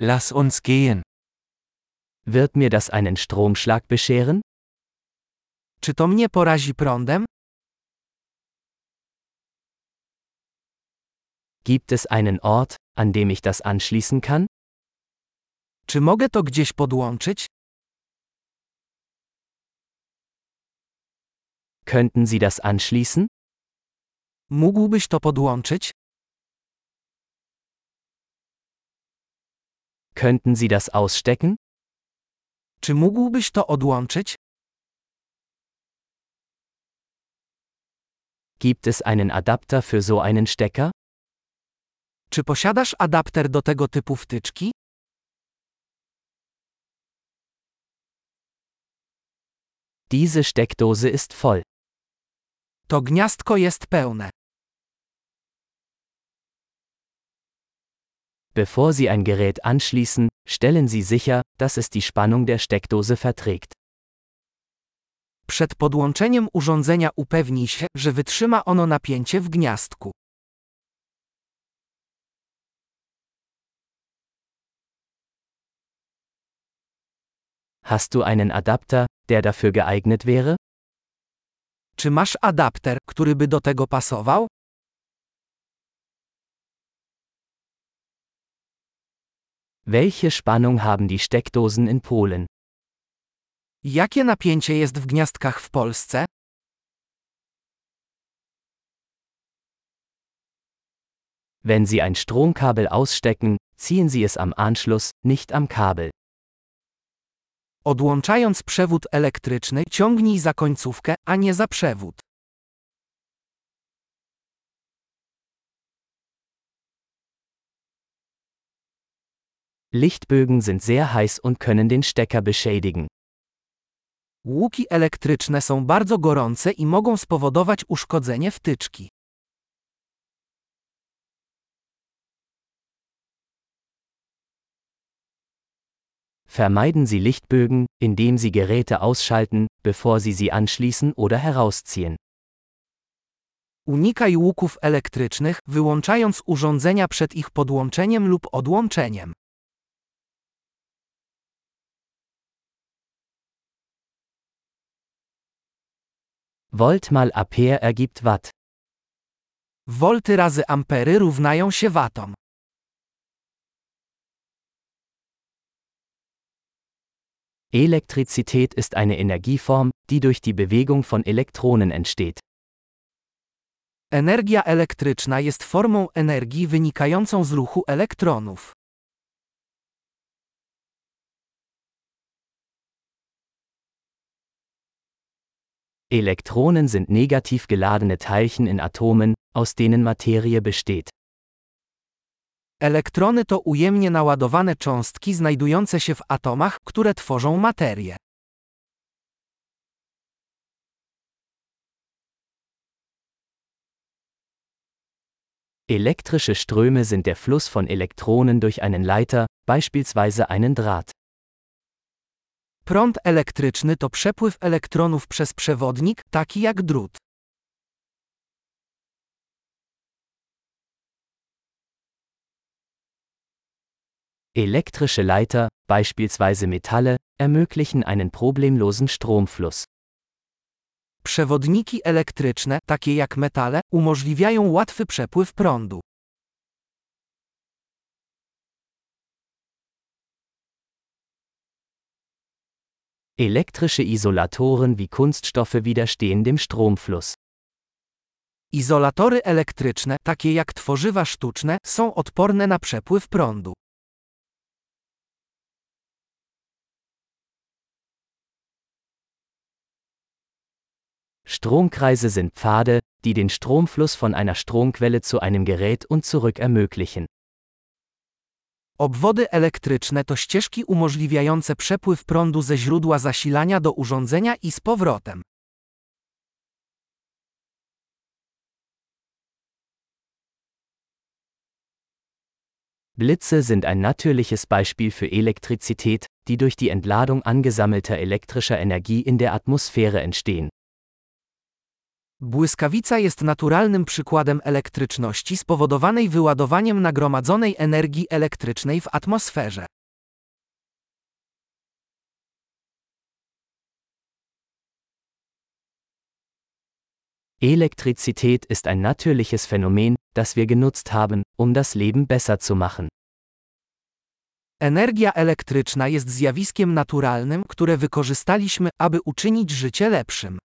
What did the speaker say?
Lass uns gehen. Wird mir das einen Stromschlag bescheren? Czy to mnie porazi prądem? Gibt es einen Ort, an dem ich das anschließen kann? Czy mogę to gdzieś podłączyć? Könnten Sie das anschließen? Mógłbyś to podłączyć? Könnten Sie das ausstecken? Czy mógłbyś to odłączyć? Gibt es einen Adapter für so einen Stecker? Czy posiadasz adapter do tego typu wtyczki? Diese Steckdose ist voll. To gniazdko jest pełne. Bevor Sie ein Gerät anschließen, stellen Sie sicher, dass es die Spannung der Steckdose verträgt. Przed podłączeniem urządzenia upewnij się, że wytrzyma ono napięcie w gniazdku. Hast du einen Adapter, der dafür geeignet wäre? Czy masz adapter, który by do tego pasował? Welche Spannung haben die Steckdosen in Polen? Jakie napięcie jest w gniazdkach w Polsce? Wenn Sie ein Stromkabel ausstecken, ziehen Sie es am Anschluss, nicht am Kabel. Odłączając przewód elektryczny, ciągnij za końcówkę, a nie za przewód. Lichtbögen sind sehr heiß und können den Stecker beschädigen. Łuki elektryczne są bardzo gorące i mogą spowodować uszkodzenie wtyczki. Vermeiden Sie Lichtbögen, indem Sie Geräte ausschalten, bevor Sie sie anschließen oder herausziehen. Unikaj łuków elektrycznych, wyłączając urządzenia przed ich podłączeniem lub odłączeniem. Volt mal Ampere ergibt Watt. Wolty razy ampery równają się watom. Elektrizität ist eine Energieform, die durch die Bewegung von Elektronen entsteht. Energia elektryczna jest formą energii wynikającą z ruchu elektronów. Elektronen sind negativ geladene Teilchen in Atomen, aus denen Materie besteht. Elektrony to ujemnie naładowane cząstki znajdujące się w atomach, które tworzą materię. Elektrische Ströme sind der Fluss von Elektronen durch einen Leiter, beispielsweise einen Draht. Prąd elektryczny to przepływ elektronów przez przewodnik, taki jak drut. Elektrische Leiter, beispielsweise Metalle, ermöglichen einen problemlosen Stromfluss. Przewodniki elektryczne, takie jak metale, umożliwiają łatwy przepływ prądu. Elektrische Isolatoren wie Kunststoffe widerstehen dem Stromfluss. Izolatory elektryczne, takie jak tworzywa sztuczne, są odporne na przepływ prądu. Stromkreise sind Pfade, die den Stromfluss von einer Stromquelle zu einem Gerät und zurück ermöglichen. Obwody elektryczne to ścieżki umożliwiające przepływ prądu ze źródła zasilania do urządzenia i z powrotem. Blitze sind ein natürliches Beispiel für Elektrizität, die durch die Entladung angesammelter elektrischer Energie in der Atmosphäre entstehen. Błyskawica jest naturalnym przykładem elektryczności spowodowanej wyładowaniem nagromadzonej energii elektrycznej w atmosferze. Elektrizität ist ein natürliches Phänomen, das wir genutzt haben, um das Leben besser zu machen. Energia elektryczna jest zjawiskiem naturalnym, które wykorzystaliśmy, aby uczynić życie lepszym.